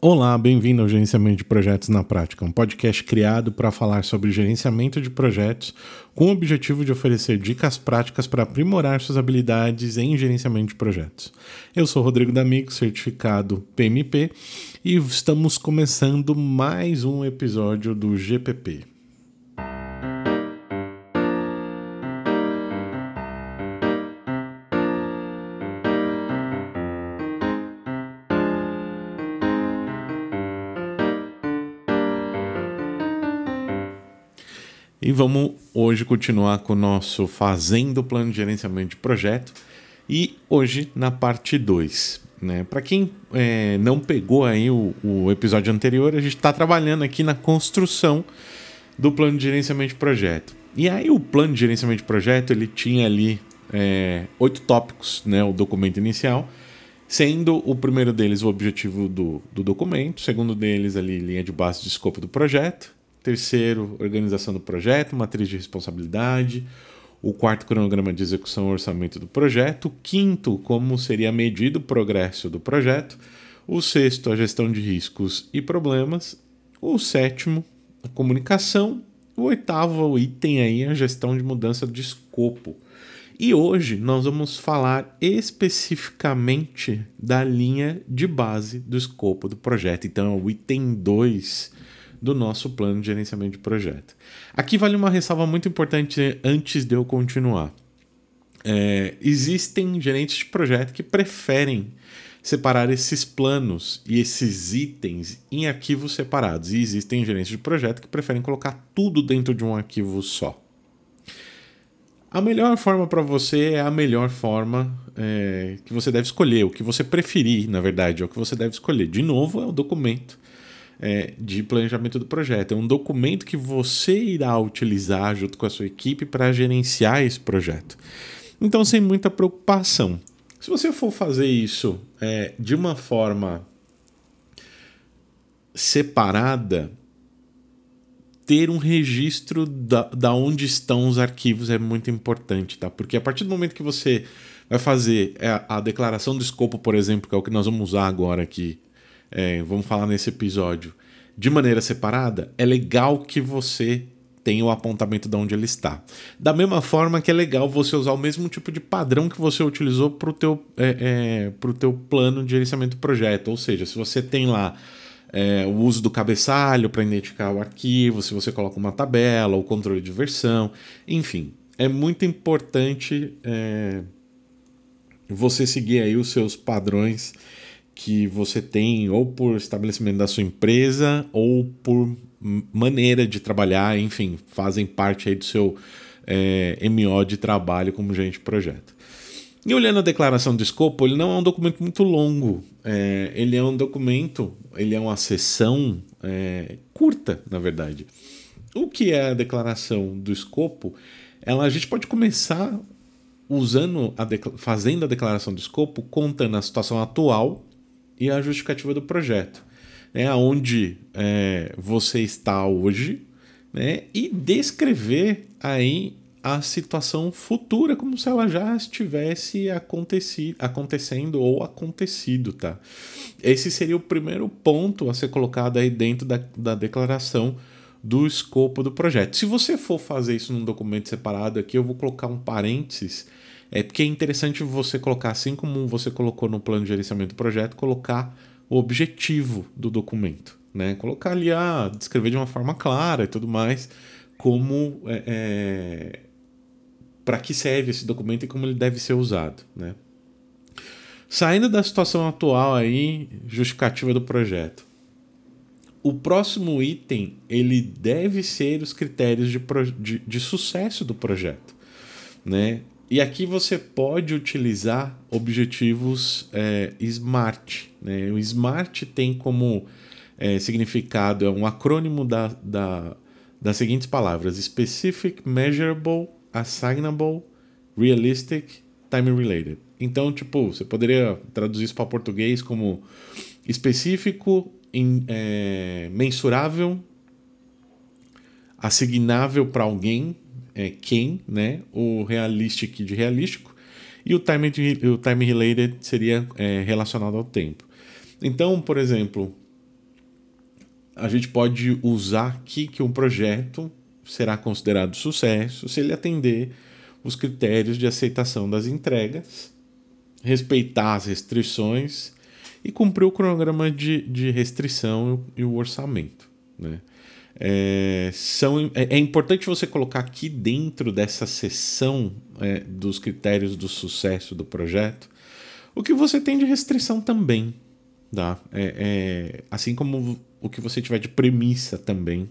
Olá, bem-vindo ao Gerenciamento de Projetos na Prática, um podcast criado para falar sobre gerenciamento de projetos com o objetivo de oferecer dicas práticas para aprimorar suas habilidades em gerenciamento de projetos. Eu sou Rodrigo D'Amigo, certificado PMP, e estamos começando mais um episódio do GPP. E vamos hoje continuar com o nosso Fazendo Plano de Gerenciamento de Projeto e hoje na parte 2. Né? Para quem é, não pegou aí o, o episódio anterior, a gente está trabalhando aqui na construção do plano de gerenciamento de projeto. E aí o plano de gerenciamento de projeto ele tinha ali é, oito tópicos, né, o documento inicial, sendo o primeiro deles o objetivo do, do documento, o segundo deles ali linha de base de escopo do projeto, Terceiro, organização do projeto, matriz de responsabilidade. O quarto, cronograma de execução e orçamento do projeto. O quinto, como seria medido o progresso do projeto. O sexto, a gestão de riscos e problemas. O sétimo, a comunicação. O oitavo item aí, a gestão de mudança de escopo. E hoje nós vamos falar especificamente da linha de base do escopo do projeto. Então, é o item 2 do nosso plano de gerenciamento de projeto. Aqui vale uma ressalva muito importante antes de eu continuar. É, existem gerentes de projeto que preferem separar esses planos e esses itens em arquivos separados. E existem gerentes de projeto que preferem colocar tudo dentro de um arquivo só. A melhor forma para você é a melhor forma é, que você deve escolher, o que você preferir, na verdade, é o que você deve escolher. De novo, é o documento é, de planejamento do projeto. É um documento que você irá utilizar junto com a sua equipe para gerenciar esse projeto. Então, sem muita preocupação. Se você for fazer isso é, de uma forma separada, ter um registro da, da onde estão os arquivos é muito importante, tá? Porque a partir do momento que você vai fazer a, a declaração do escopo, por exemplo, que é o que nós vamos usar agora aqui é, vamos falar nesse episódio, de maneira separada, é legal que você tenha o apontamento de onde ele está. Da mesma forma que é legal você usar o mesmo tipo de padrão que você utilizou para o teu, é, é, teu plano de gerenciamento do projeto. Ou seja, se você tem lá é, o uso do cabeçalho para identificar o arquivo, se você coloca uma tabela, o controle de versão, enfim, é muito importante é, você seguir aí os seus padrões que você tem ou por estabelecimento da sua empresa ou por maneira de trabalhar, enfim, fazem parte aí do seu é, MO de trabalho como gerente de projeto. E olhando a declaração de escopo, ele não é um documento muito longo. É, ele é um documento, ele é uma sessão é, curta, na verdade. O que é a declaração do escopo? Ela, a gente pode começar usando a fazendo a declaração do escopo, contando a situação atual e a justificativa do projeto. Né, onde é, você está hoje né, e descrever aí a situação futura como se ela já estivesse acontecendo ou acontecido, tá? Esse seria o primeiro ponto a ser colocado aí dentro da, da declaração do escopo do projeto. Se você for fazer isso num documento separado aqui, eu vou colocar um parênteses é porque é interessante você colocar, assim como você colocou no plano de gerenciamento do projeto, colocar o objetivo do documento. Né? Colocar ali, ah, descrever de uma forma clara e tudo mais, como é, é, para que serve esse documento e como ele deve ser usado. Né? Saindo da situação atual aí, justificativa do projeto. O próximo item ele deve ser os critérios de, de, de sucesso do projeto. Né? E aqui você pode utilizar objetivos é, SMART. Né? O SMART tem como é, significado, é um acrônimo da, da, das seguintes palavras: Specific, Measurable, Assignable, Realistic, Time Related. Então, tipo, você poderia traduzir isso para português como específico, in, é, mensurável, assignável para alguém, é, quem, né? O realistic de realístico e o time, o time related seria é, relacionado ao tempo. Então, por exemplo, a gente pode usar aqui que um projeto será considerado sucesso se ele atender os critérios de aceitação das entregas, respeitar as restrições e cumprir o cronograma de, de restrição e o orçamento. Né? É, são, é, é, importante você colocar aqui dentro dessa seção é, dos critérios do sucesso do projeto o que você tem de restrição também. Tá? É, é, assim como o que você tiver de premissa também.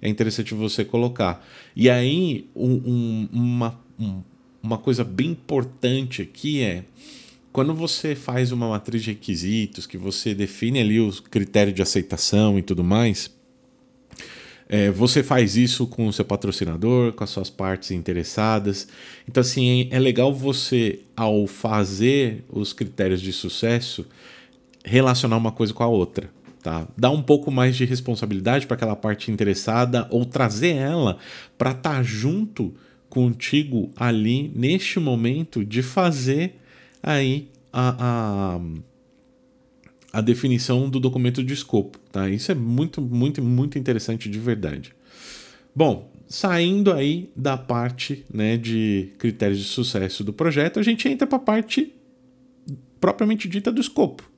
É interessante você colocar. E aí, um, um, uma, um, uma coisa bem importante aqui é quando você faz uma matriz de requisitos, que você define ali os critérios de aceitação e tudo mais, é, você faz isso com o seu patrocinador, com as suas partes interessadas. Então, assim, é legal você, ao fazer os critérios de sucesso, relacionar uma coisa com a outra. Tá? Dar um pouco mais de responsabilidade para aquela parte interessada ou trazer ela para estar tá junto contigo ali neste momento de fazer aí a, a a definição do documento de escopo. Tá? Isso é muito, muito, muito interessante de verdade. Bom, saindo aí da parte né, de critérios de sucesso do projeto, a gente entra para a parte propriamente dita do escopo.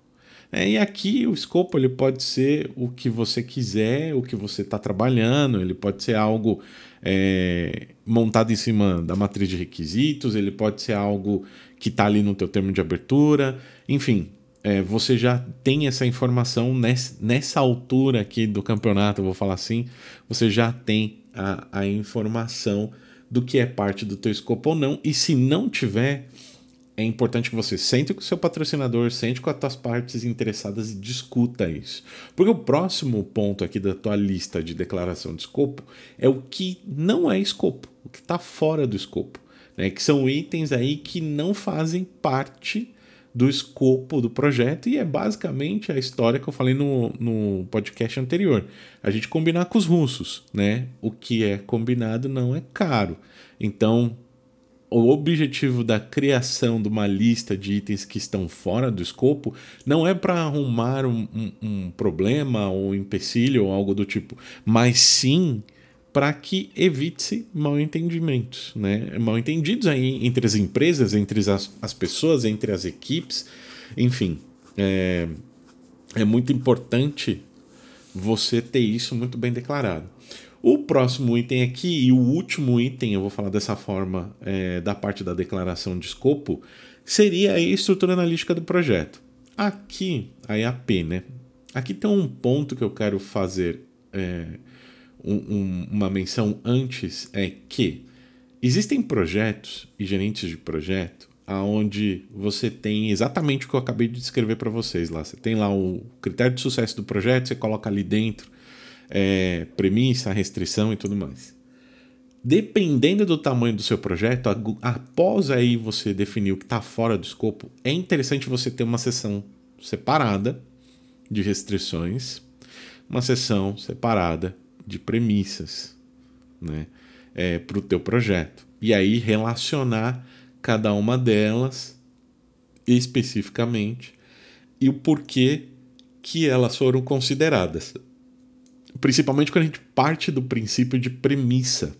É, e aqui o escopo ele pode ser o que você quiser, o que você está trabalhando, ele pode ser algo é, montado em cima da matriz de requisitos, ele pode ser algo que está ali no teu termo de abertura, enfim, é, você já tem essa informação nessa, nessa altura aqui do campeonato, vou falar assim, você já tem a, a informação do que é parte do teu escopo ou não, e se não tiver, é importante que você sente com o seu patrocinador, sente com as tuas partes interessadas e discuta isso. Porque o próximo ponto aqui da tua lista de declaração de escopo é o que não é escopo, o que está fora do escopo, né? que são itens aí que não fazem parte do escopo do projeto e é basicamente a história que eu falei no, no podcast anterior. A gente combinar com os russos, né? O que é combinado não é caro. Então, o objetivo da criação de uma lista de itens que estão fora do escopo não é para arrumar um, um, um, problema ou um empecilho ou algo do tipo, mas sim para que evite-se mal entendimentos, né? Mal entendidos aí entre as empresas, entre as, as pessoas, entre as equipes, enfim. É, é muito importante você ter isso muito bem declarado. O próximo item aqui, e o último item, eu vou falar dessa forma, é, da parte da declaração de escopo, seria a estrutura analítica do projeto. Aqui, a EAP, né? Aqui tem um ponto que eu quero fazer. É, um, um, uma menção antes é que existem projetos e gerentes de projeto aonde você tem exatamente o que eu acabei de descrever para vocês lá. Você tem lá o critério de sucesso do projeto, você coloca ali dentro é, premissa, restrição e tudo mais. Dependendo do tamanho do seu projeto, após aí você definir o que está fora do escopo, é interessante você ter uma seção separada de restrições, uma seção separada de premissas né, é, para o teu projeto. E aí relacionar cada uma delas especificamente e o porquê que elas foram consideradas. Principalmente quando a gente parte do princípio de premissa.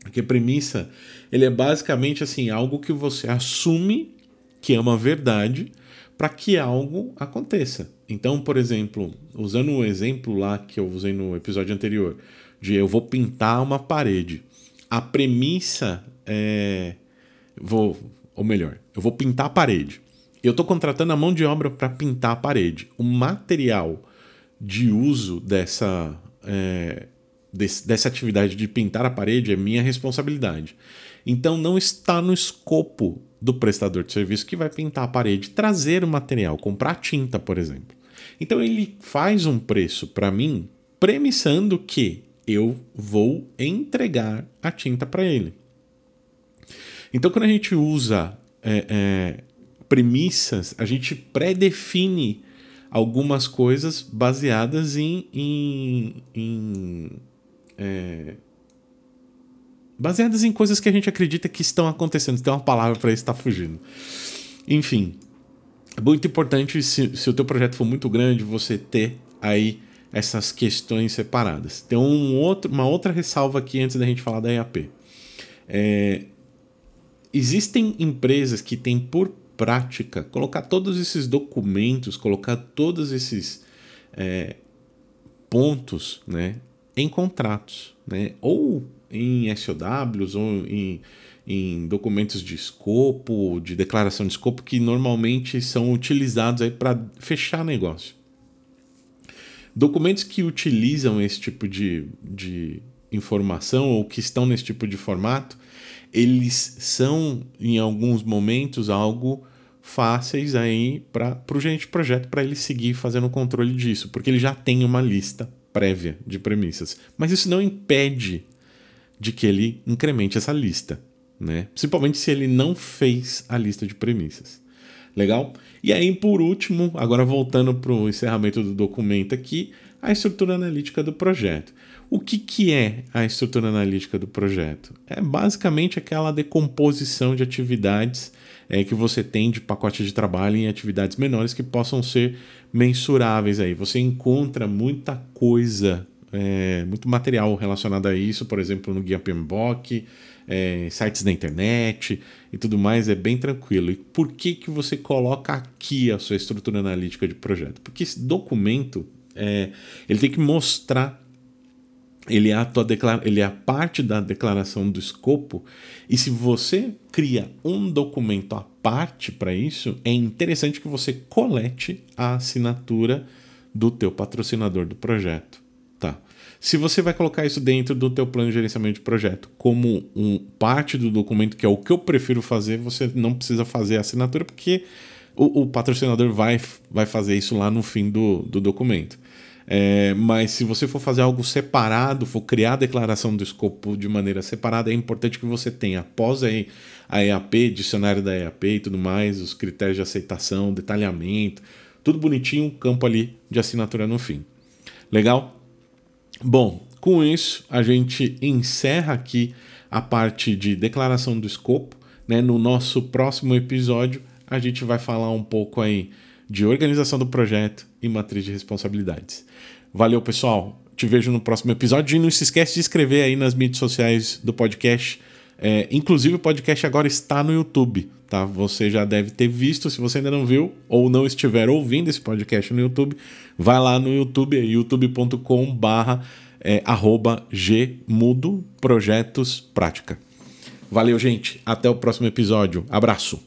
Porque premissa, ele é basicamente assim, algo que você assume que é uma verdade para que algo aconteça. Então, por exemplo, usando o exemplo lá que eu usei no episódio anterior, de eu vou pintar uma parede. A premissa é. Vou, ou melhor, eu vou pintar a parede. Eu estou contratando a mão de obra para pintar a parede. O material de uso dessa, é, desse, dessa atividade de pintar a parede é minha responsabilidade. Então não está no escopo do prestador de serviço que vai pintar a parede trazer o material, comprar tinta, por exemplo. Então ele faz um preço para mim premissando que eu vou entregar a tinta para ele. Então quando a gente usa é, é, premissas, a gente pré-define algumas coisas baseadas em, em, em é, baseadas em coisas que a gente acredita que estão acontecendo. Tem uma palavra para isso está fugindo. Enfim, é muito importante se, se o teu projeto for muito grande, você ter aí essas questões separadas. Tem um outro, uma outra ressalva aqui antes da gente falar da EAP. É, existem empresas que têm por prática colocar todos esses documentos, colocar todos esses é, pontos né, em contratos, né, ou em SOWs, ou em, em documentos de escopo, de declaração de escopo, que normalmente são utilizados para fechar negócio. Documentos que utilizam esse tipo de, de informação ou que estão nesse tipo de formato, eles são, em alguns momentos, algo fáceis aí para o gerente de projeto para ele seguir fazendo o controle disso, porque ele já tem uma lista prévia de premissas. Mas isso não impede de que ele incremente essa lista, né? Principalmente se ele não fez a lista de premissas. Legal? E aí, por último, agora voltando para o encerramento do documento aqui, a estrutura analítica do projeto. O que, que é a estrutura analítica do projeto? É basicamente aquela decomposição de atividades é, que você tem de pacote de trabalho em atividades menores que possam ser mensuráveis aí. Você encontra muita coisa, é, muito material relacionado a isso, por exemplo, no Guia PMBOK, é, sites da internet e tudo mais, é bem tranquilo. E por que, que você coloca aqui a sua estrutura analítica de projeto? Porque esse documento é, ele tem que mostrar ele é, a tua declara ele é a parte da declaração do escopo, e se você cria um documento à parte para isso, é interessante que você colete a assinatura do teu patrocinador do projeto, tá? Se você vai colocar isso dentro do teu plano de gerenciamento de projeto como um parte do documento, que é o que eu prefiro fazer, você não precisa fazer a assinatura, porque o, o patrocinador vai, vai fazer isso lá no fim do, do documento. É, mas se você for fazer algo separado, for criar a declaração do escopo de maneira separada, é importante que você tenha, após a, EAP, dicionário da EAP e tudo mais, os critérios de aceitação, detalhamento, tudo bonitinho, um campo ali de assinatura no fim. Legal? Bom, com isso a gente encerra aqui a parte de declaração do escopo. Né? No nosso próximo episódio, a gente vai falar um pouco aí de organização do projeto e matriz de responsabilidades. Valeu, pessoal. Te vejo no próximo episódio. E não se esquece de inscrever aí nas mídias sociais do podcast. É, inclusive, o podcast agora está no YouTube. Tá? Você já deve ter visto. Se você ainda não viu ou não estiver ouvindo esse podcast no YouTube, vai lá no YouTube, youtube.com/barra é, gmudo projetos prática. Valeu, gente. Até o próximo episódio. Abraço.